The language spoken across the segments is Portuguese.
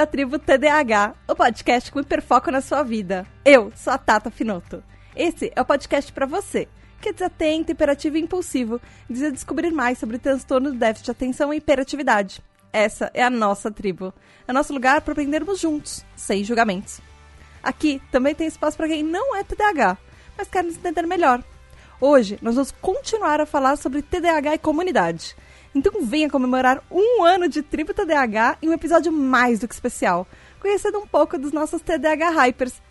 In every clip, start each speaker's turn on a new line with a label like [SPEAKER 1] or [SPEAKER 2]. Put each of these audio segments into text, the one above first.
[SPEAKER 1] À tribo TDAH, o podcast com hiperfoco na sua vida. Eu sou a Tata Finoto. Esse é o podcast para você, que é desatento, hiperativo e impulsivo, deseja descobrir mais sobre o transtorno do déficit de atenção e hiperatividade. Essa é a nossa tribo. É nosso lugar para aprendermos juntos, sem julgamentos. Aqui também tem espaço para quem não é TDAH, mas quer nos entender melhor. Hoje nós vamos continuar a falar sobre TDAH e comunidade. Então venha comemorar um ano de Tribo TDAH em um episódio mais do que especial, conhecendo um pouco dos nossos TDAH Hypers.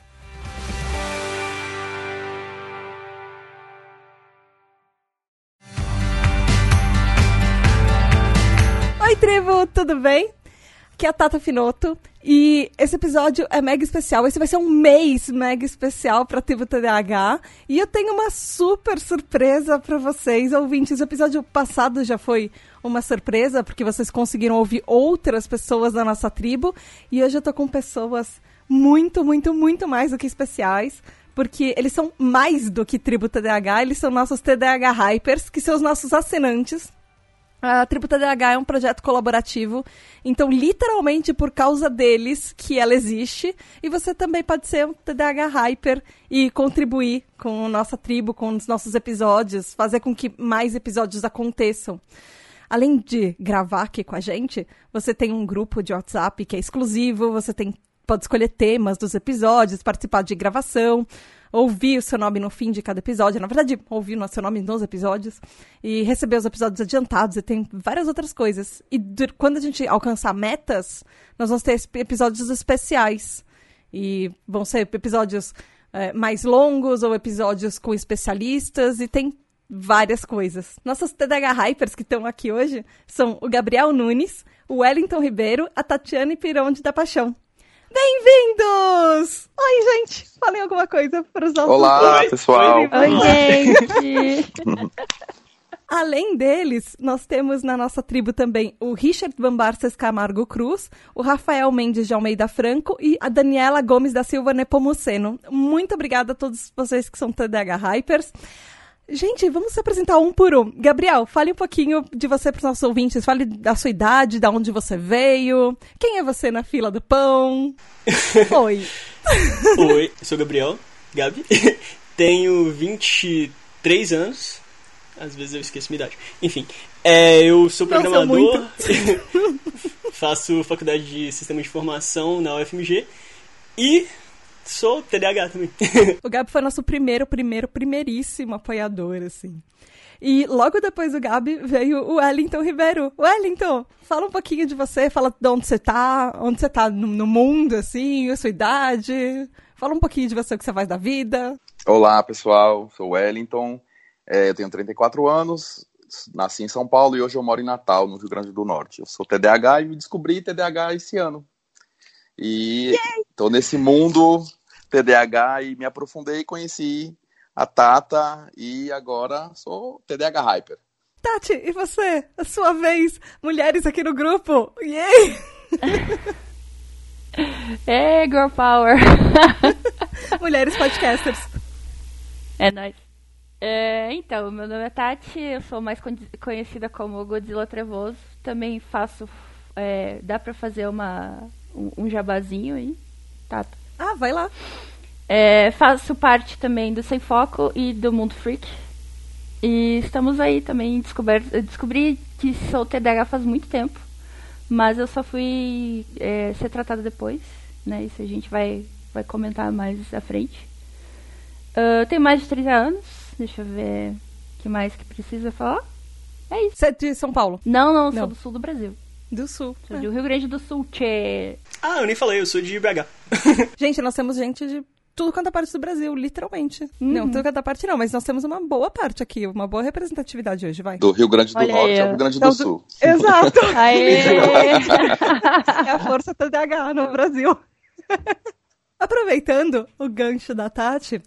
[SPEAKER 1] Oi, tribo, tudo bem? Aqui é a Tata Finoto e esse episódio é mega especial. Esse vai ser um mês mega especial para Tribo TDAH e eu tenho uma super surpresa para vocês, ouvintes. O episódio passado já foi uma surpresa porque vocês conseguiram ouvir outras pessoas da nossa tribo e hoje eu tô com pessoas muito, muito, muito mais do que especiais. Porque eles são mais do que Tribo TDAH, eles são nossos TDAH Hypers, que são os nossos assinantes a Tributa DH é um projeto colaborativo, então literalmente por causa deles que ela existe, e você também pode ser um TDAH Hyper e contribuir com a nossa tribo, com os nossos episódios, fazer com que mais episódios aconteçam. Além de gravar aqui com a gente, você tem um grupo de WhatsApp que é exclusivo, você tem, pode escolher temas dos episódios, participar de gravação, ouvir o seu nome no fim de cada episódio, na verdade, ouvir o seu nome nos episódios, e receber os episódios adiantados, e tem várias outras coisas. E quando a gente alcançar metas, nós vamos ter episódios especiais. E vão ser episódios é, mais longos ou episódios com especialistas, e tem várias coisas. Nossos TDH Hypers que estão aqui hoje são o Gabriel Nunes, o Wellington Ribeiro, a Tatiane Pironde da Paixão. Bem-vindos! Oi, gente! Falem alguma coisa para os nossos
[SPEAKER 2] Olá, pessoal!
[SPEAKER 3] Oi, gente!
[SPEAKER 1] Além deles, nós temos na nossa tribo também o Richard Bambarces Camargo Cruz, o Rafael Mendes de Almeida Franco e a Daniela Gomes da Silva Nepomuceno. Muito obrigada a todos vocês que são TDH Hypers. Gente, vamos se apresentar um por um. Gabriel, fale um pouquinho de você para os nossos ouvintes. Fale da sua idade, da onde você veio. Quem é você na fila do pão? Oi.
[SPEAKER 4] Oi, sou Gabriel, Gabi. Tenho 23 anos. Às vezes eu esqueço minha idade. Enfim, é, eu sou programador. faço faculdade de Sistema de Informação na UFMG. E sou TDAH também.
[SPEAKER 1] o Gabi foi nosso primeiro, primeiro, primeiríssimo apoiador, assim. E logo depois do Gabi veio o Wellington Ribeiro. Wellington, fala um pouquinho de você, fala de onde você tá, onde você tá no, no mundo, assim, a sua idade. Fala um pouquinho de você, o que você faz da vida.
[SPEAKER 2] Olá, pessoal, sou o Wellington, é, eu tenho 34 anos, nasci em São Paulo e hoje eu moro em Natal, no Rio Grande do Norte. Eu sou TDAH e descobri TDAH esse ano. E estou nesse mundo TDAH e me aprofundei e conheci a Tata e agora sou TDAH Hyper.
[SPEAKER 1] Tati, e você? A sua vez, mulheres aqui no grupo. Yay!
[SPEAKER 3] hey, girl power!
[SPEAKER 1] mulheres podcasters.
[SPEAKER 3] É nóis. É, então, meu nome é Tati, eu sou mais conhecida como Godzilla Trevoso. Também faço. É, dá pra fazer uma, um, um jabazinho aí, Tata?
[SPEAKER 1] Ah, vai lá.
[SPEAKER 3] É, faço parte também do Sem Foco e do Mundo Freak. E estamos aí também. Descobri, descobri que sou TDAH faz muito tempo. Mas eu só fui é, ser tratada depois. Né? Isso a gente vai, vai comentar mais à frente. Uh, tenho mais de 30 anos. Deixa eu ver o que mais que precisa falar. É isso.
[SPEAKER 1] Você é de São Paulo?
[SPEAKER 3] Não, não, sou do sul do Brasil.
[SPEAKER 1] Do sul.
[SPEAKER 3] Sou é. do Rio Grande do Sul, tchê.
[SPEAKER 4] Ah, eu nem falei, eu sou de BH.
[SPEAKER 1] gente, nós temos gente de tudo quanto é parte do Brasil, literalmente. Uhum. Não, tudo quanto é parte não, mas nós temos uma boa parte aqui, uma boa representatividade hoje, vai.
[SPEAKER 2] Do Rio Grande do Olha Norte ao Rio Grande então, do Sul.
[SPEAKER 1] Exato. é a força TDAH no Brasil. Aproveitando o gancho da Tati,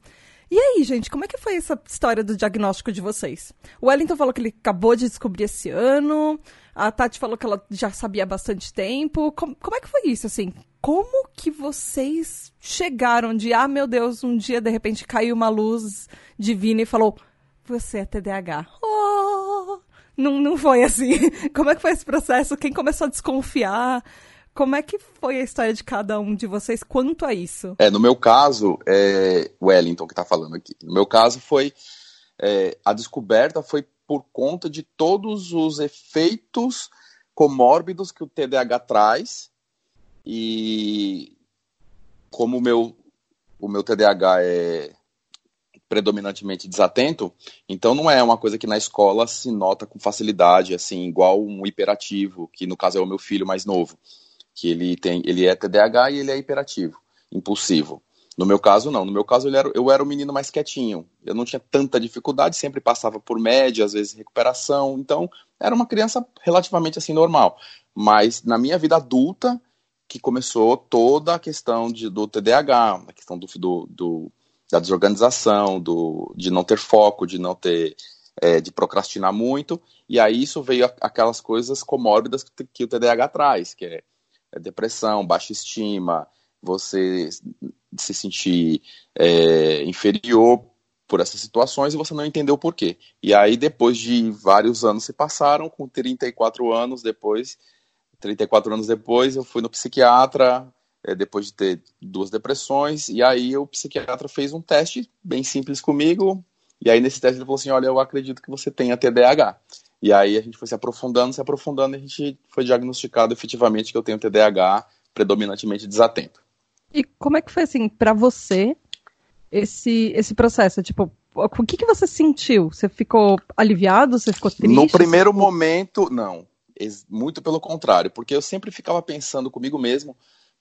[SPEAKER 1] e aí, gente, como é que foi essa história do diagnóstico de vocês? O Wellington falou que ele acabou de descobrir esse ano. A Tati falou que ela já sabia há bastante tempo. Como, como é que foi isso, assim? Como que vocês chegaram de, ah, meu Deus, um dia de repente caiu uma luz divina e falou, você é TDAH. Oh! Não, não foi assim. Como é que foi esse processo? Quem começou a desconfiar? Como é que foi a história de cada um de vocês quanto a isso?
[SPEAKER 2] É, no meu caso, é Wellington que está falando aqui. No meu caso foi é, a descoberta foi por conta de todos os efeitos comórbidos que o TDAH traz e como o meu o meu TDAH é predominantemente desatento, então não é uma coisa que na escola se nota com facilidade, assim, igual um hiperativo, que no caso é o meu filho mais novo, que ele tem, ele é TDAH e ele é hiperativo, impulsivo. No meu caso, não. No meu caso, eu era, eu era o menino mais quietinho. Eu não tinha tanta dificuldade, sempre passava por média, às vezes recuperação. Então, era uma criança relativamente assim normal. Mas na minha vida adulta, que começou toda a questão de, do TDAH, a questão do, do, do da desorganização, do, de não ter foco, de não ter, é, de procrastinar muito, e aí isso veio aquelas coisas comórbidas que, que o TDAH traz, que é, é, depressão, baixa estima, você se sentir é, inferior por essas situações e você não entendeu o porquê. E aí, depois de vários anos se passaram, com 34 anos depois, 34 anos depois, eu fui no psiquiatra, é, depois de ter duas depressões, e aí o psiquiatra fez um teste bem simples comigo, e aí nesse teste ele falou assim, olha, eu acredito que você tenha TDAH. E aí a gente foi se aprofundando, se aprofundando, e a gente foi diagnosticado efetivamente que eu tenho TDAH predominantemente desatento.
[SPEAKER 1] E como é que foi assim para você esse esse processo? Tipo, o que que você sentiu? Você ficou aliviado? Você ficou triste?
[SPEAKER 2] No primeiro ficou... momento, não. Muito pelo contrário, porque eu sempre ficava pensando comigo mesmo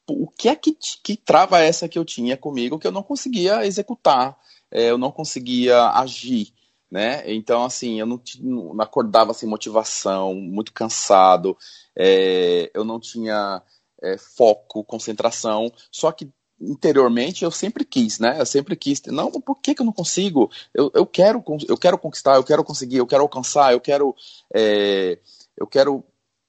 [SPEAKER 2] o que é que, que trava essa que eu tinha comigo que eu não conseguia executar, é, eu não conseguia agir, né? Então, assim, eu não, não acordava sem motivação, muito cansado, é, eu não tinha é, foco, concentração, só que interiormente eu sempre quis, né? Eu sempre quis. Não, por que, que eu não consigo? Eu, eu quero, eu quero conquistar, eu quero conseguir, eu quero alcançar, eu quero, é, eu quero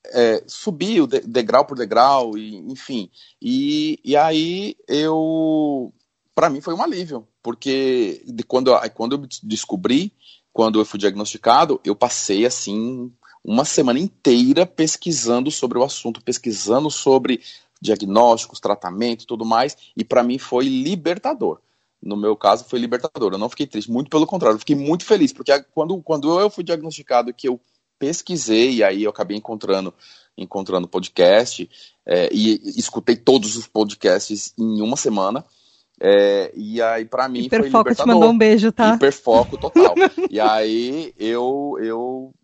[SPEAKER 2] é, subir o degrau por degrau, e, enfim. E, e aí eu, para mim foi um alívio, porque de quando, quando eu descobri, quando eu fui diagnosticado, eu passei assim uma semana inteira pesquisando sobre o assunto, pesquisando sobre diagnósticos, tratamento e tudo mais, e para mim foi libertador. No meu caso, foi libertador. Eu não fiquei triste, muito pelo contrário, eu fiquei muito feliz, porque quando, quando eu fui diagnosticado, que eu pesquisei e aí eu acabei encontrando encontrando podcast é, e escutei todos os podcasts em uma semana. É, e aí, para mim,
[SPEAKER 1] Hiperfoco
[SPEAKER 2] foi libertador.
[SPEAKER 1] te mandou um beijo, tá?
[SPEAKER 2] Hiperfoco total. e aí, eu, eu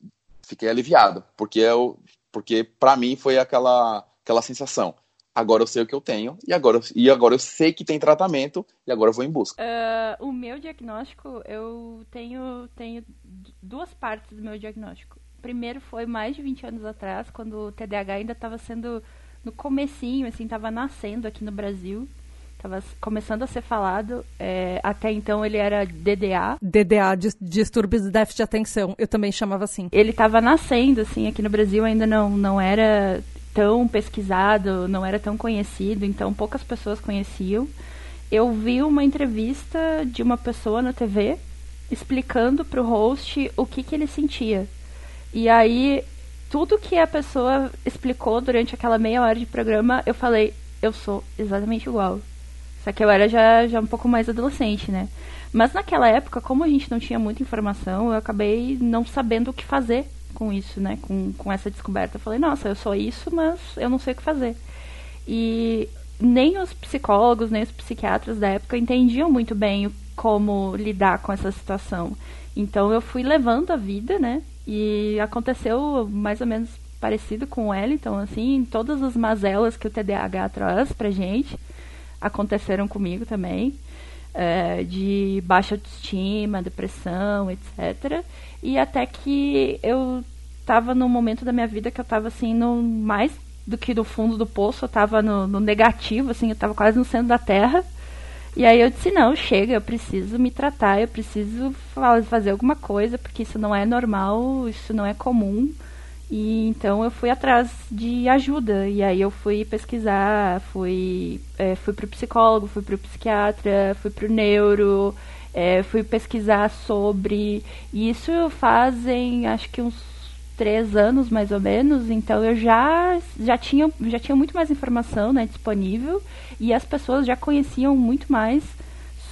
[SPEAKER 2] fiquei aliviado, porque, eu, porque para mim foi aquela, aquela sensação. Agora eu sei o que eu tenho, e agora, e agora eu sei que tem tratamento, e agora eu vou em busca.
[SPEAKER 3] Uh, o meu diagnóstico, eu tenho, tenho duas partes do meu diagnóstico primeiro foi mais de 20 anos atrás, quando o TDAH ainda estava sendo no comecinho, assim, estava nascendo aqui no Brasil. Estava começando a ser falado. É, até então ele era DDA.
[SPEAKER 1] DDA, distúrbios de déficit de atenção. Eu também chamava assim.
[SPEAKER 3] Ele estava nascendo, assim, aqui no Brasil ainda não, não era tão pesquisado, não era tão conhecido, então poucas pessoas conheciam. Eu vi uma entrevista de uma pessoa na TV explicando para o host o que, que ele sentia. E aí, tudo que a pessoa explicou durante aquela meia hora de programa, eu falei, eu sou exatamente igual. Só que eu era já, já um pouco mais adolescente, né? Mas naquela época, como a gente não tinha muita informação, eu acabei não sabendo o que fazer com isso, né? Com, com essa descoberta. Eu falei, nossa, eu sou isso, mas eu não sei o que fazer. E nem os psicólogos, nem os psiquiatras da época entendiam muito bem como lidar com essa situação. Então eu fui levando a vida, né? E aconteceu mais ou menos parecido com o Wellington, assim, todas as mazelas que o TDAH traz pra gente aconteceram comigo também. É, de baixa autoestima, depressão, etc. E até que eu estava num momento da minha vida que eu estava assim, no mais do que no fundo do poço, eu estava no, no, negativo, assim, eu estava quase no centro da terra. E aí eu disse, não, chega, eu preciso me tratar, eu preciso fazer alguma coisa, porque isso não é normal, isso não é comum. E então eu fui atrás de ajuda. E aí eu fui pesquisar, fui, é, fui pro psicólogo, fui pro psiquiatra, fui pro neuro, é, fui pesquisar sobre. E isso fazem acho que uns três anos mais ou menos, então eu já, já, tinha, já tinha muito mais informação né, disponível e as pessoas já conheciam muito mais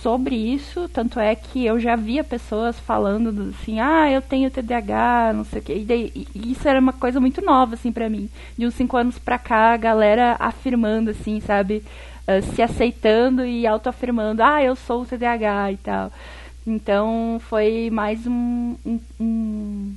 [SPEAKER 3] sobre isso, tanto é que eu já via pessoas falando assim, ah, eu tenho TDAH, não sei o quê. E, daí, e isso era uma coisa muito nova, assim, para mim. De uns cinco anos pra cá, a galera afirmando, assim, sabe? Uh, se aceitando e autoafirmando, ah, eu sou o TDAH e tal. Então foi mais um, um, um,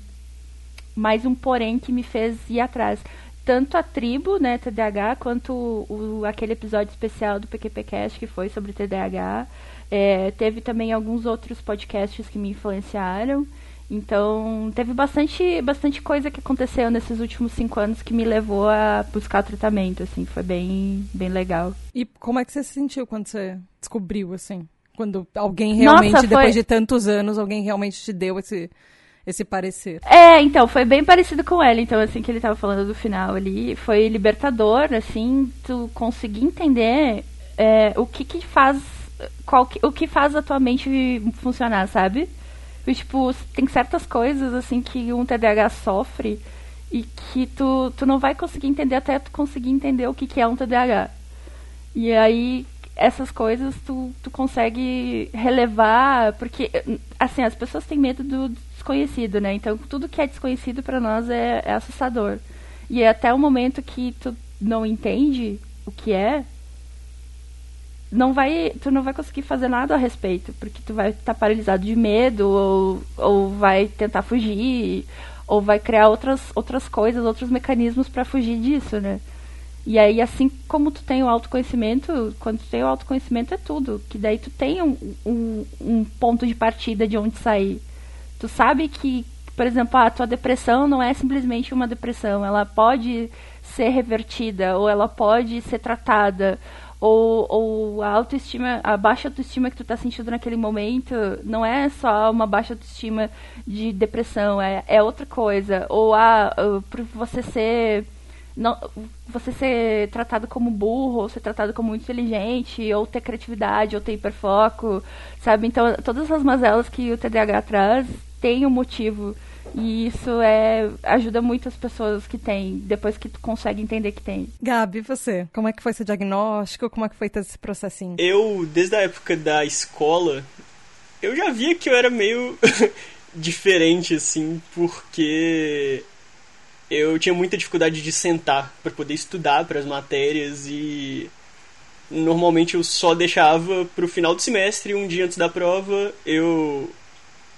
[SPEAKER 3] mais um porém que me fez ir atrás. Tanto a tribo, né, TDAH, quanto o, aquele episódio especial do PQPcast que foi sobre TDAH. É, teve também alguns outros podcasts que me influenciaram. Então, teve bastante, bastante coisa que aconteceu nesses últimos cinco anos que me levou a buscar tratamento, assim, foi bem, bem legal.
[SPEAKER 1] E como é que você se sentiu quando você descobriu, assim? Quando alguém realmente, Nossa, foi... depois de tantos anos, alguém realmente te deu esse, esse parecer.
[SPEAKER 3] É, então, foi bem parecido com ela, então, assim, que ele tava falando do final ali. Foi libertador, assim, tu conseguir entender é, o que que faz. Qual que, o que faz a tua mente funcionar, sabe? E, tipo, tem certas coisas, assim, que um TDAH sofre e que tu, tu não vai conseguir entender até tu conseguir entender o que, que é um TDAH. E aí, essas coisas tu, tu consegue relevar, porque, assim, as pessoas têm medo do desconhecido, né? Então, tudo que é desconhecido para nós é, é assustador. E até o momento que tu não entende o que é, não vai, tu não vai conseguir fazer nada a respeito, porque tu vai estar tá paralisado de medo ou, ou vai tentar fugir ou vai criar outras outras coisas, outros mecanismos para fugir disso, né? E aí assim como tu tem o autoconhecimento, quando tu tem o autoconhecimento é tudo, que daí tu tem um, um, um ponto de partida de onde sair. Tu sabe que, por exemplo, a tua depressão não é simplesmente uma depressão, ela pode ser revertida ou ela pode ser tratada ou, ou a autoestima, a baixa autoestima que tu tá sentindo naquele momento não é só uma baixa autoestima de depressão, é, é outra coisa. Ou a, uh, por você ser não, você ser tratado como burro, ou ser tratado como muito inteligente, ou ter criatividade, ou ter hiperfoco, sabe? Então, todas as mazelas que o TDAH traz têm um motivo e isso é ajuda muito as pessoas que têm, depois que tu consegue entender que tem.
[SPEAKER 1] Gabi, você? Como é que foi seu diagnóstico? Como é que foi todo esse processinho?
[SPEAKER 4] Eu, desde a época da escola, eu já via que eu era meio diferente, assim, porque eu tinha muita dificuldade de sentar para poder estudar para as matérias e normalmente eu só deixava para o final do semestre, um dia antes da prova, eu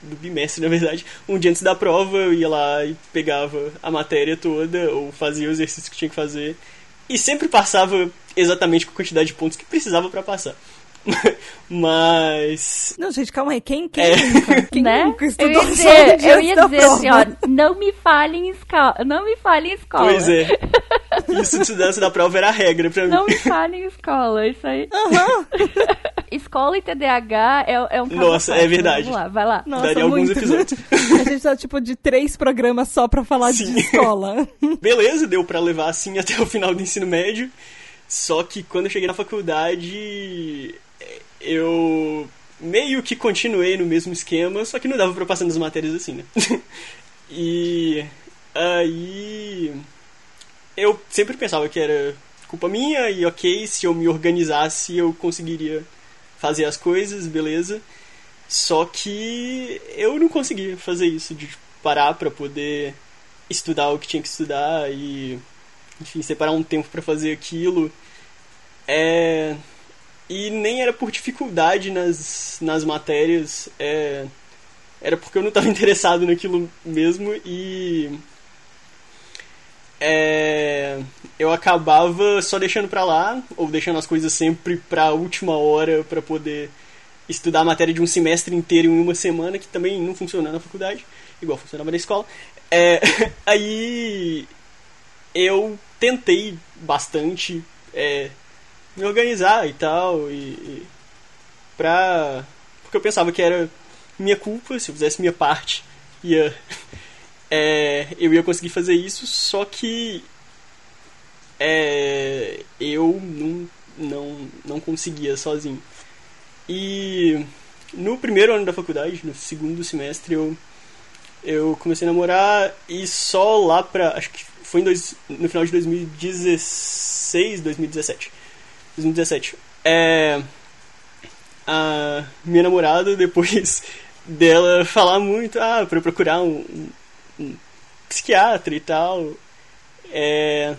[SPEAKER 4] do bimestre, na verdade. Um dia antes da prova, eu ia lá e pegava a matéria toda, ou fazia o exercício que tinha que fazer. E sempre passava exatamente com a quantidade de pontos que precisava para passar. Mas.
[SPEAKER 1] Não, gente, calma aí. Quem, quem, é. nunca, quem
[SPEAKER 3] né?
[SPEAKER 1] nunca
[SPEAKER 3] estudou eu ia dizer, eu ia dizer assim, ó, não me fale em escola. Não me fale em escola.
[SPEAKER 4] Pois é. Isso de estudar da prova era a regra pra mim.
[SPEAKER 3] Não me fale em escola, isso aí. Uhum. escola e TDAH é, é um
[SPEAKER 4] caso Nossa, é verdade.
[SPEAKER 3] Vamos lá, vai lá.
[SPEAKER 1] Nossa,
[SPEAKER 4] Daria
[SPEAKER 1] muito.
[SPEAKER 4] alguns episódios.
[SPEAKER 1] a gente tá tipo de três programas só pra falar Sim. de escola.
[SPEAKER 4] Beleza, deu pra levar assim até o final do ensino médio. Só que quando eu cheguei na faculdade, eu meio que continuei no mesmo esquema, só que não dava pra passar nas matérias assim, né? e aí eu sempre pensava que era culpa minha e ok, se eu me organizasse eu conseguiria fazer as coisas, beleza. Só que eu não conseguia fazer isso, de parar para poder estudar o que tinha que estudar e enfim, separar um tempo para fazer aquilo. É, e nem era por dificuldade nas, nas matérias, é, era porque eu não estava interessado naquilo mesmo e é, eu acabava só deixando pra lá, ou deixando as coisas sempre pra última hora para poder estudar a matéria de um semestre inteiro em uma semana, que também não funciona na faculdade, igual funcionava na escola. É, aí eu tentei bastante é, me organizar e tal, e, e pra... porque eu pensava que era minha culpa, se eu fizesse minha parte, ia, é, eu ia conseguir fazer isso, só que é, eu não, não, não conseguia sozinho. E no primeiro ano da faculdade, no segundo semestre, eu Eu comecei a namorar e só lá pra. Acho que foi dois, no final de 2016, 2017. 2017. É. A minha namorada, depois dela falar muito, ah, pra eu procurar um, psiquiatra e tal. É.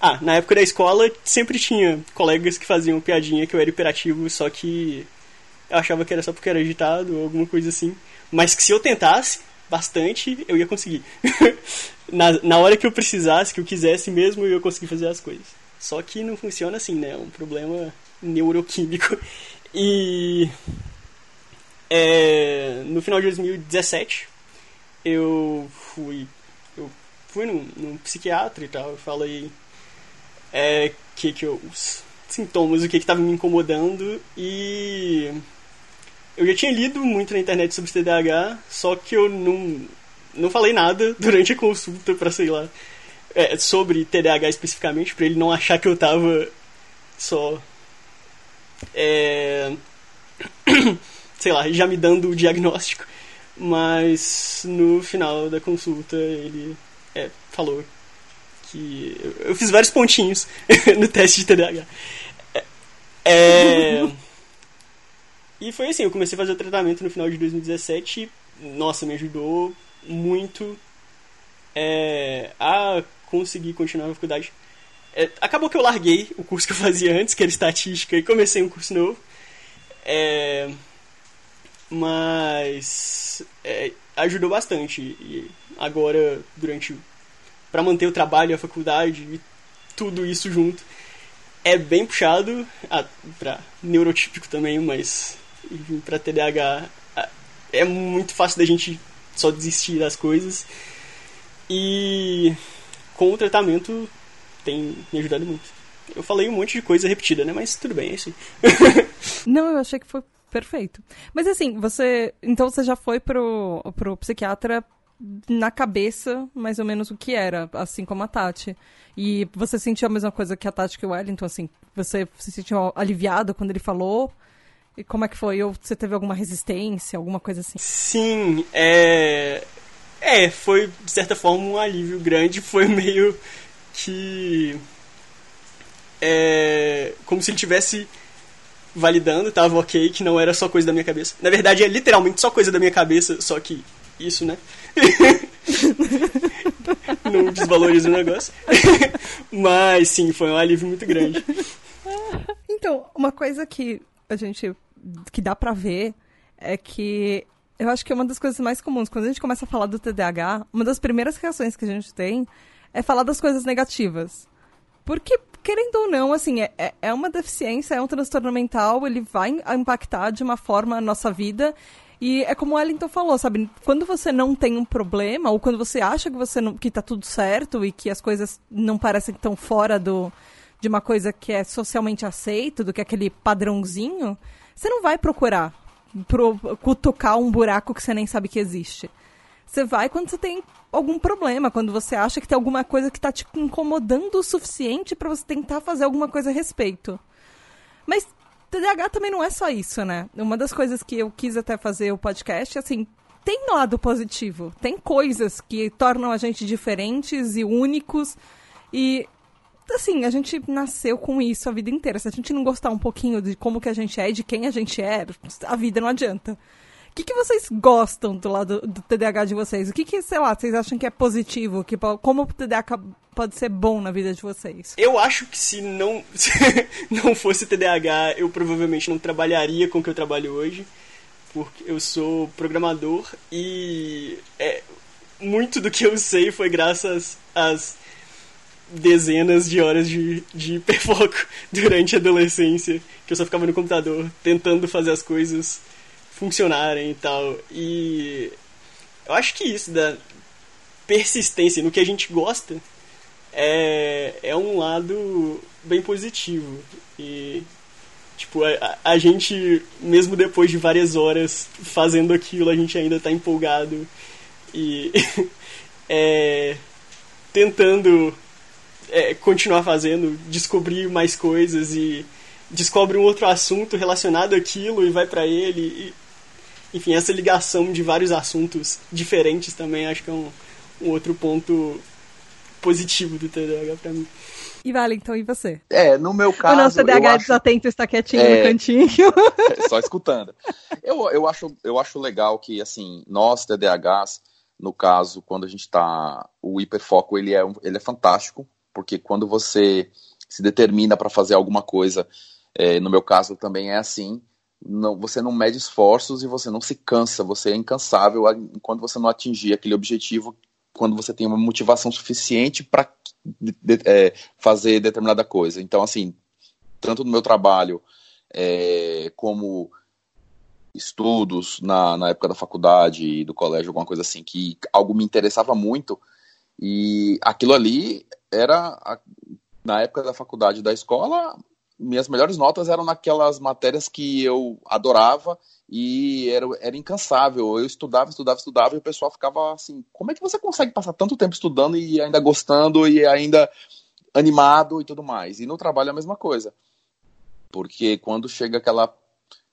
[SPEAKER 4] Ah, na época da escola sempre tinha colegas que faziam piadinha que eu era hiperativo, só que eu achava que era só porque era agitado ou alguma coisa assim. Mas que se eu tentasse bastante, eu ia conseguir. na, na hora que eu precisasse, que eu quisesse mesmo, eu ia conseguir fazer as coisas. Só que não funciona assim, né? É um problema neuroquímico. E. É, no final de 2017, eu fui. Eu fui num, num psiquiatra e tal. Eu falei. É, que que eu, os sintomas, o que que tava me incomodando. E eu já tinha lido muito na internet sobre TDAH, só que eu não, não falei nada durante a consulta para sei lá, é, sobre TDAH especificamente, para ele não achar que eu tava só. É, sei lá, já me dando o diagnóstico. Mas no final da consulta ele é, falou que. Eu, eu, fiz vários pontinhos no teste de TDAH. É. é e foi assim, eu comecei a fazer o tratamento no final de 2017 e, nossa, me ajudou muito é, a conseguir continuar na faculdade. É, acabou que eu larguei o curso que eu fazia antes, que era estatística, e comecei um curso novo. É, mas é, ajudou bastante. E agora, durante. para manter o trabalho, a faculdade e tudo isso junto, é bem puxado. Ah, pra neurotípico também, mas para TDAH é muito fácil da gente só desistir das coisas. E com o tratamento tem me ajudado muito. Eu falei um monte de coisa repetida, né? Mas tudo bem, é isso.
[SPEAKER 1] Não, eu achei que foi perfeito. Mas assim, você. Então você já foi pro, pro psiquiatra na cabeça, mais ou menos, o que era, assim como a Tati. E você sentiu a mesma coisa que a Tati que o Wellington, assim, você se sentiu aliviado quando ele falou? E como é que foi? Ou você teve alguma resistência, alguma coisa assim?
[SPEAKER 4] Sim, é. É, foi de certa forma um alívio grande. Foi meio que. É. Como se ele tivesse validando, tava ok, que não era só coisa da minha cabeça. Na verdade, é literalmente só coisa da minha cabeça, só que isso, né? não desvaloriza o negócio. Mas sim, foi um alívio muito grande.
[SPEAKER 1] Então, uma coisa que a gente que dá para ver é que eu acho que é uma das coisas mais comuns quando a gente começa a falar do TDAH, uma das primeiras reações que a gente tem é falar das coisas negativas. Porque, querendo ou não, assim, é, é, é uma deficiência, é um transtorno mental, ele vai impactar de uma forma a nossa vida. E é como o Ellington falou, sabe? Quando você não tem um problema, ou quando você acha que você não, que tá tudo certo e que as coisas não parecem tão fora do, de uma coisa que é socialmente aceito, do que aquele padrãozinho, você não vai procurar pro, cutucar um buraco que você nem sabe que existe. Você vai quando você tem algum problema, quando você acha que tem alguma coisa que está te incomodando o suficiente para você tentar fazer alguma coisa a respeito. Mas TDAH também não é só isso, né? Uma das coisas que eu quis até fazer o podcast, assim, tem lado positivo. Tem coisas que tornam a gente diferentes e únicos. E assim, a gente nasceu com isso a vida inteira. Se a gente não gostar um pouquinho de como que a gente é e de quem a gente é, a vida não adianta. O que, que vocês gostam do lado do TDAH de vocês? O que, que, sei lá, vocês acham que é positivo? Que, como o TDAH pode ser bom na vida de vocês?
[SPEAKER 4] Eu acho que se não, se não fosse TDAH, eu provavelmente não trabalharia com o que eu trabalho hoje. Porque eu sou programador e é, muito do que eu sei foi graças às dezenas de horas de, de hiperfoco durante a adolescência, que eu só ficava no computador tentando fazer as coisas funcionarem e tal. E eu acho que isso da persistência no que a gente gosta é, é um lado bem positivo. E tipo, a, a gente, mesmo depois de várias horas fazendo aquilo, a gente ainda está empolgado e é, tentando é, continuar fazendo, descobrir mais coisas e descobre um outro assunto relacionado àquilo e vai para ele. E enfim, essa ligação de vários assuntos diferentes também acho que é um, um outro ponto positivo do TDAH para mim.
[SPEAKER 1] E Wellington, e você?
[SPEAKER 2] É, no meu caso.
[SPEAKER 1] O nosso TDAH acho... desatento está quietinho é... no cantinho.
[SPEAKER 2] só escutando. Eu, eu, acho, eu acho legal que, assim, nós TDAHs, no caso, quando a gente está. O hiperfoco, ele é, ele é fantástico, porque quando você se determina para fazer alguma coisa, é, no meu caso também é assim. Não, você não mede esforços e você não se cansa, você é incansável enquanto você não atingir aquele objetivo, quando você tem uma motivação suficiente para de, é, fazer determinada coisa. Então, assim, tanto no meu trabalho é, como estudos na, na época da faculdade e do colégio, alguma coisa assim, que algo me interessava muito. E aquilo ali era, na época da faculdade da escola, minhas melhores notas eram naquelas matérias que eu adorava e era, era incansável. Eu estudava, estudava, estudava e o pessoal ficava assim: como é que você consegue passar tanto tempo estudando e ainda gostando e ainda animado e tudo mais? E no trabalho é a mesma coisa. Porque quando chega aquela.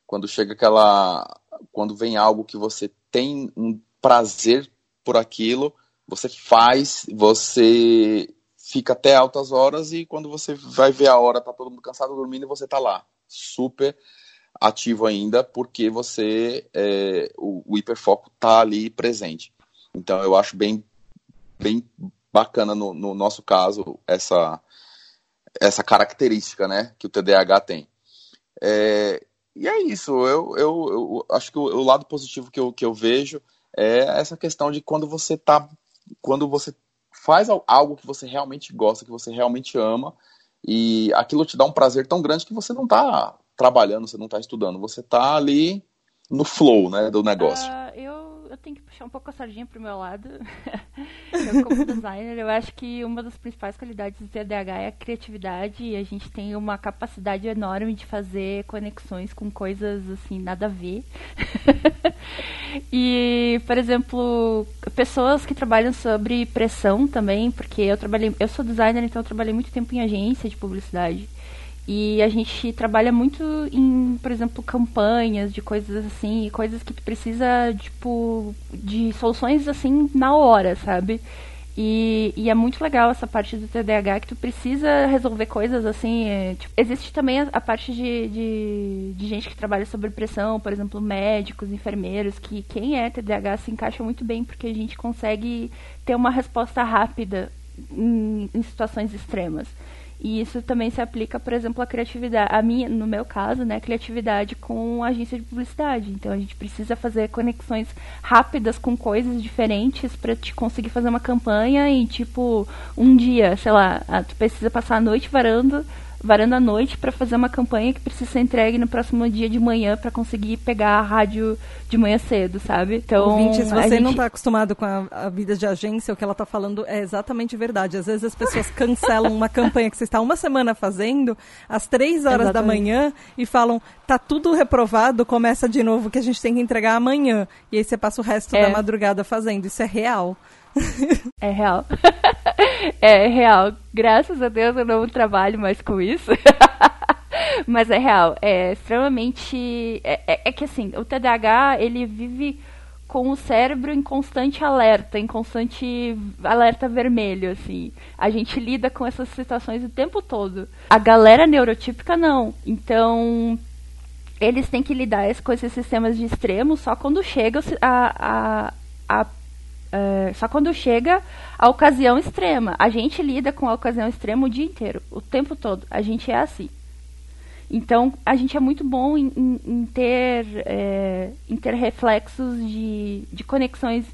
[SPEAKER 2] Quando chega aquela. Quando vem algo que você tem um prazer por aquilo, você faz, você fica até altas horas e quando você vai ver a hora, tá todo mundo cansado dormindo e você tá lá, super ativo ainda, porque você, é, o, o, hiperfoco tá ali presente. Então eu acho bem, bem bacana no, no nosso caso essa, essa característica, né, que o TDAH tem. É, e é isso, eu, eu, eu acho que o, o, lado positivo que eu, que eu vejo é essa questão de quando você tá, quando você faz algo que você realmente gosta, que você realmente ama, e aquilo te dá um prazer tão grande que você não está trabalhando, você não está estudando, você está ali no flow, né, do negócio.
[SPEAKER 3] Uh, eu tenho que puxar um pouco a sardinha pro meu lado. eu, como designer, eu acho que uma das principais qualidades do TDAH é a criatividade e a gente tem uma capacidade enorme de fazer conexões com coisas assim, nada a ver. e, por exemplo, pessoas que trabalham sobre pressão também, porque eu trabalhei, eu sou designer, então eu trabalhei muito tempo em agência de publicidade. E a gente trabalha muito em, por exemplo, campanhas de coisas assim, coisas que precisa, tipo, de soluções assim na hora, sabe? E, e, é muito legal essa parte do TDAH que tu precisa resolver coisas assim. É, tipo, existe também a, a parte de, de, de, gente que trabalha sobre pressão, por exemplo, médicos, enfermeiros, que quem é TDAH se encaixa muito bem porque a gente consegue ter uma resposta rápida em, em situações extremas. E isso também se aplica, por exemplo, à criatividade. A minha, no meu caso, né, criatividade com agência de publicidade. Então a gente precisa fazer conexões rápidas com coisas diferentes para te conseguir fazer uma campanha em tipo um dia, sei lá, ah, tu precisa passar a noite varando varando a noite para fazer uma campanha que precisa ser entregue no próximo dia de manhã para conseguir pegar a rádio de manhã cedo, sabe?
[SPEAKER 1] Então, Ouvinte, se você gente... não está acostumado com a, a, vida de agência, o que ela está falando é exatamente verdade. Às vezes as pessoas cancelam uma campanha que você está uma semana fazendo, às três horas exatamente. da manhã, e falam, tá tudo reprovado, começa de novo que a gente tem que entregar amanhã. E aí você passa o resto é. da madrugada fazendo. Isso é real.
[SPEAKER 3] É real. é real. Graças a Deus eu não trabalho mais com isso. Mas é real. É extremamente. É, é, é, que assim, o TDAH ele vive com o cérebro em constante alerta, em constante alerta vermelho, assim. A gente lida com essas situações o tempo todo. A galera neurotípica não. Então, eles têm que lidar com esses sistemas de extremo só quando chega a, a, a é, só quando chega a ocasião extrema. A gente lida com a ocasião extrema o dia inteiro, o tempo todo. A gente é assim. Então, a gente é muito bom em, em, em ter, é, em ter reflexos de, de conexões.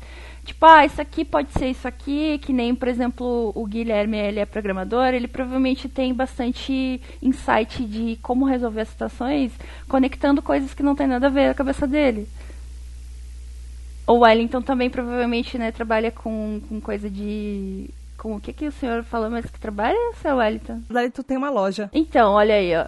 [SPEAKER 3] Tipo, ah, isso aqui pode ser isso aqui, que nem, por exemplo, o Guilherme, ele é programador, ele provavelmente tem bastante insight de como resolver as situações, conectando coisas que não tem nada a ver com a cabeça dele. O Wellington também provavelmente, né, trabalha com, com coisa de. Com o que, que o senhor falou, mas que trabalha, seu Wellington?
[SPEAKER 1] Wellington tem uma loja.
[SPEAKER 3] Então, olha aí, ó.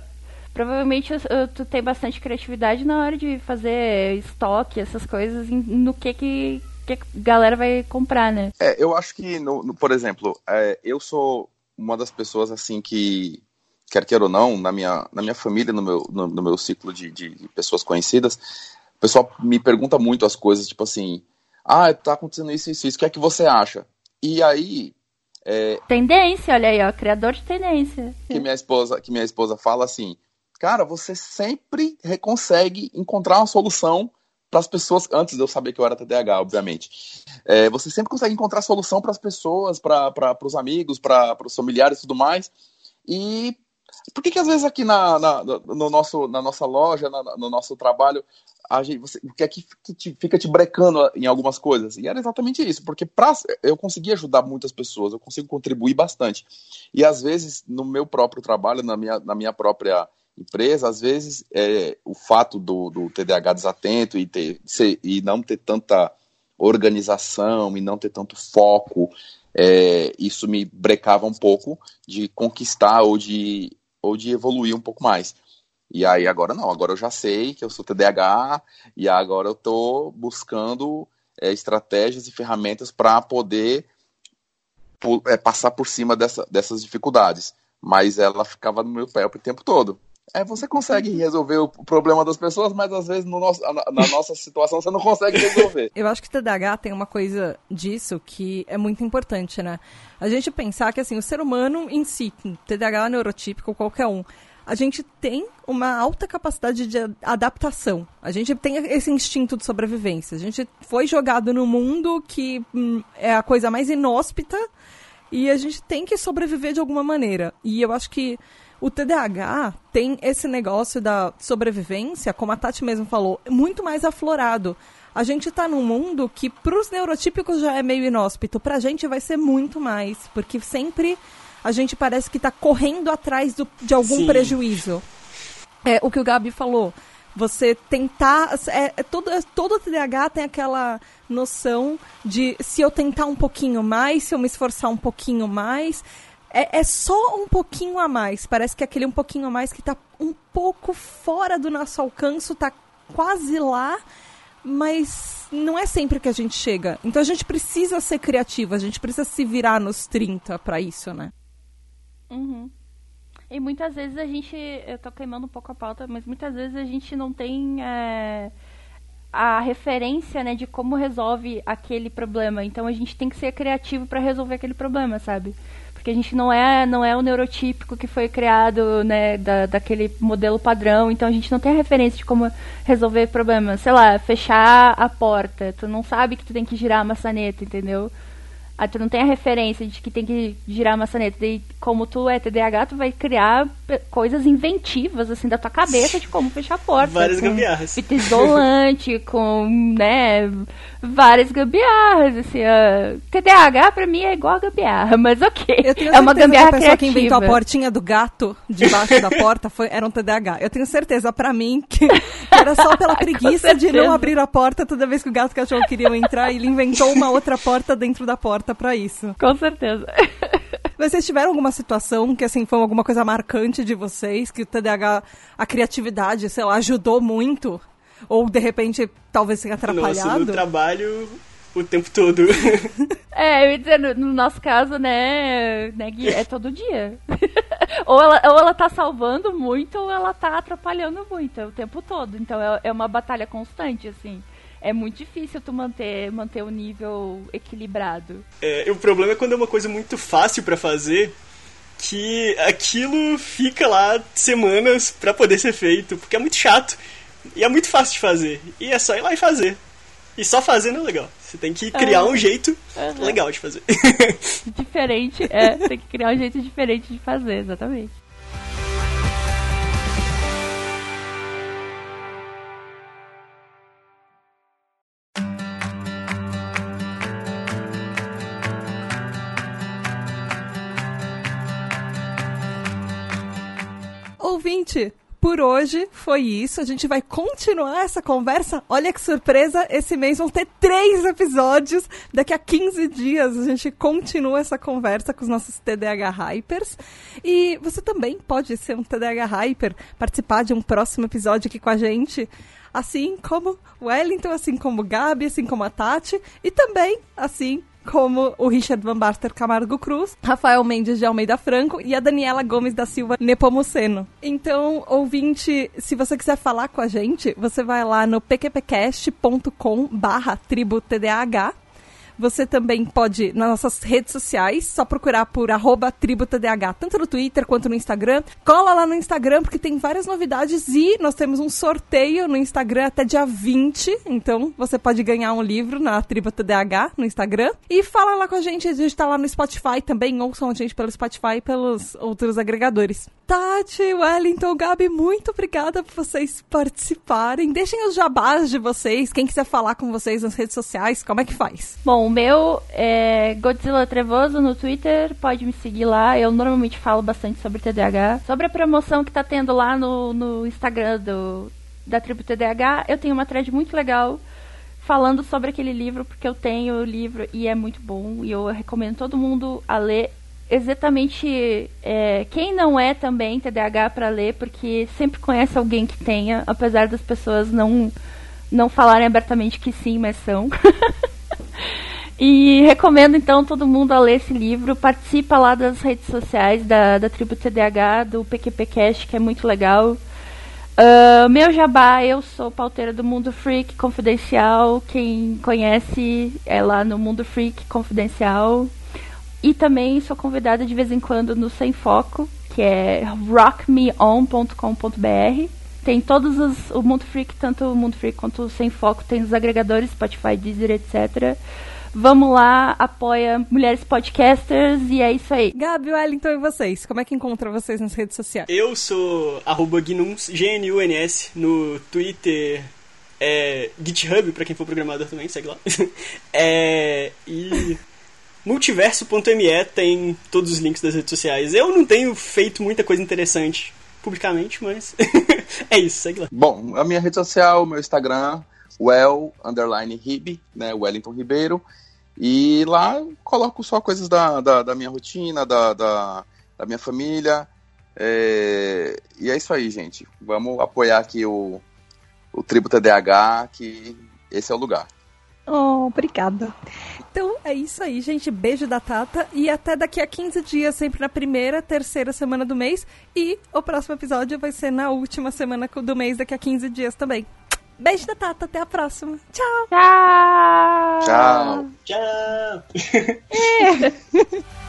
[SPEAKER 3] Provavelmente tu tem bastante criatividade na hora de fazer estoque, essas coisas, no que que, que a galera vai comprar, né?
[SPEAKER 2] É, eu acho que, no, no por exemplo, é, eu sou uma das pessoas, assim, que, quer queira ou não, na minha, na minha família, no meu, no, no meu ciclo de, de pessoas conhecidas, o pessoal me pergunta muito as coisas, tipo assim, ah, tá acontecendo isso, isso, isso, o que é que você acha? E aí. É,
[SPEAKER 3] tendência, olha aí, ó, criador de tendência.
[SPEAKER 2] Que minha esposa, que minha esposa fala assim, cara, você sempre consegue encontrar uma solução para as pessoas, antes de eu saber que eu era TDAH, obviamente. É, você sempre consegue encontrar solução para as pessoas, para os amigos, para os familiares e tudo mais. E por que, que às vezes aqui na, na, no nosso, na nossa loja, na, no nosso trabalho, a gente, você, que aqui te, fica te brecando em algumas coisas? E era exatamente isso, porque pra, eu consegui ajudar muitas pessoas, eu consigo contribuir bastante. E às vezes, no meu próprio trabalho, na minha, na minha própria empresa, às vezes é, o fato do, do TDAH desatento e, ter, ser, e não ter tanta organização e não ter tanto foco, é, isso me brecava um pouco de conquistar ou de, ou de evoluir um pouco mais. E aí agora não, agora eu já sei que eu sou TDAH e agora eu estou buscando é, estratégias e ferramentas para poder é, passar por cima dessa, dessas dificuldades. Mas ela ficava no meu pé o tempo todo. É, você consegue resolver o problema das pessoas, mas às vezes no nosso, na, na, nossa situação você não consegue resolver.
[SPEAKER 1] Eu acho que o TDAH tem uma coisa disso que é muito importante, né? A gente pensar que assim, o ser humano em si, TDAH neurotípico, qualquer um, a gente tem uma alta capacidade de adaptação. A gente tem esse instinto de sobrevivência. A gente foi jogado no mundo que hum, é a coisa mais inóspita e a gente tem que sobreviver de alguma maneira. E eu acho que o TDAH tem esse negócio da sobrevivência, como a Tati mesmo falou, muito mais aflorado. A gente está num mundo que para os neurotípicos já é meio inóspito, para a gente vai ser muito mais, porque sempre a gente parece que está correndo atrás do, de algum Sim. prejuízo. É o que o Gabi falou. Você tentar. É, é todo, todo TDAH tem aquela noção de se eu tentar um pouquinho mais, se eu me esforçar um pouquinho mais, é, é, só um pouquinho a mais. Parece que é aquele um pouquinho a mais que está um pouco fora do nosso alcance, está quase lá, mas não é sempre que a gente chega. Então a gente precisa ser criativo, a gente precisa se virar nos 30 para isso, né?
[SPEAKER 3] Uhum. E muitas vezes a gente. Eu tô queimando um pouco a pauta, mas muitas vezes a gente não tem. É, a referência né, de como resolve aquele problema. Então a gente tem que ser criativo para resolver aquele problema, sabe? Porque a gente não é não é o neurotípico que foi criado né da, daquele modelo padrão. Então a gente não tem a referência de como resolver problemas. Sei lá fechar a porta. Tu não sabe que tu tem que girar a maçaneta entendeu Aí tu não tem a referência de que tem que girar a maçaneta. E como tu é TDAH, tu vai criar coisas inventivas, assim, da tua cabeça de como fechar a porta.
[SPEAKER 4] Várias gambiarras.
[SPEAKER 3] Fita isolante, com, né, várias gambiarras, assim. Uh, TDAH pra mim é igual a gambiarra, mas ok. é uma gambiarra que a pessoa
[SPEAKER 1] criativa. que inventou a portinha do gato debaixo da porta foi, era um TDAH. Eu tenho certeza, pra mim, que era só pela preguiça de não abrir a porta toda vez que o gato e o cachorro queriam entrar, ele inventou uma outra porta dentro da porta para isso.
[SPEAKER 3] Com certeza.
[SPEAKER 1] Mas vocês tiveram alguma situação que, assim, foi alguma coisa marcante de vocês, que o TDAH, a criatividade, sei lá, ajudou muito? Ou, de repente, talvez tenha atrapalhado?
[SPEAKER 4] Nossa, no trabalho, o tempo todo.
[SPEAKER 3] É, eu ia dizer, no, no nosso caso, né, né Gui, é todo dia. ou, ela, ou ela tá salvando muito, ou ela tá atrapalhando muito, é o tempo todo. Então é, é uma batalha constante, assim é muito difícil tu manter, manter o nível equilibrado.
[SPEAKER 4] É, o problema é quando é uma coisa muito fácil para fazer, que aquilo fica lá semanas para poder ser feito, porque é muito chato. E é muito fácil de fazer. E é só ir lá e fazer. E só fazer não é legal. Você tem que criar uhum. um jeito uhum. legal de fazer.
[SPEAKER 3] Diferente, é. Tem que criar um jeito diferente de fazer, exatamente.
[SPEAKER 1] Ouvinte, por hoje foi isso. A gente vai continuar essa conversa. Olha que surpresa! Esse mês vão ter três episódios. Daqui a 15 dias a gente continua essa conversa com os nossos TDAH Hypers. E você também pode ser um TDAH Hyper, participar de um próximo episódio aqui com a gente. Assim como o Wellington, assim como o Gabi, assim como a Tati. E também, assim como o Richard Van Baster Camargo Cruz, Rafael Mendes de Almeida Franco e a Daniela Gomes da Silva Nepomuceno. Então, ouvinte, se você quiser falar com a gente, você vai lá no pqpcast.com barra tribo TDAH você também pode, nas nossas redes sociais, só procurar por tributadh, tanto no Twitter quanto no Instagram. Cola lá no Instagram, porque tem várias novidades e nós temos um sorteio no Instagram até dia 20. Então, você pode ganhar um livro na TributaDH no Instagram. E fala lá com a gente, a gente tá lá no Spotify também, ouçam a gente pelo Spotify e pelos outros agregadores. Tati, Wellington, Gabi, muito obrigada por vocês participarem. Deixem os jabás de vocês, quem quiser falar com vocês nas redes sociais, como é que faz?
[SPEAKER 3] Bom, o meu é Godzilla Trevoso no Twitter, pode me seguir lá. Eu normalmente falo bastante sobre TDAH. Sobre a promoção que tá tendo lá no, no Instagram do, da Tribo TDAH, eu tenho uma thread muito legal falando sobre aquele livro, porque eu tenho o livro e é muito bom. E eu recomendo todo mundo a ler exatamente é, quem não é também TDAH para ler, porque sempre conhece alguém que tenha, apesar das pessoas não, não falarem abertamente que sim, mas são. E recomendo então todo mundo a ler esse livro. Participa lá das redes sociais da, da Tribo TDH, do PQPcast, que é muito legal. Uh, meu jabá, eu sou pauteira do Mundo Freak Confidencial. Quem conhece é lá no Mundo Freak Confidencial. E também sou convidada de vez em quando no Sem Foco, que é rockmeon.com.br. Tem todos os. O Mundo Freak, tanto o Mundo Freak quanto o Sem Foco, tem os agregadores, Spotify, Deezer, etc. Vamos lá, apoia Mulheres Podcasters e é isso aí.
[SPEAKER 1] Gabi, Wellington e vocês? Como é que encontra vocês nas redes sociais?
[SPEAKER 4] Eu sou arroba Gnuns, G-N-U-N-S, no Twitter, é, GitHub, pra quem for programador também, segue lá. é, e multiverso.me tem todos os links das redes sociais. Eu não tenho feito muita coisa interessante publicamente, mas é isso, segue lá.
[SPEAKER 2] Bom, a minha rede social, meu Instagram, well, underline Rib, né, Wellington Ribeiro. E lá coloco só coisas da, da, da minha rotina, da, da, da minha família. É... E é isso aí, gente. Vamos apoiar aqui o, o Tribo TDH, que esse é o lugar.
[SPEAKER 1] Oh, obrigada. Então é isso aí, gente. Beijo da Tata. E até daqui a 15 dias, sempre na primeira, terceira semana do mês. E o próximo episódio vai ser na última semana do mês, daqui a 15 dias também. Beijo da Tata, até a próxima. Tchau.
[SPEAKER 3] Tchau.
[SPEAKER 2] Tchau.
[SPEAKER 4] Tchau.
[SPEAKER 1] É.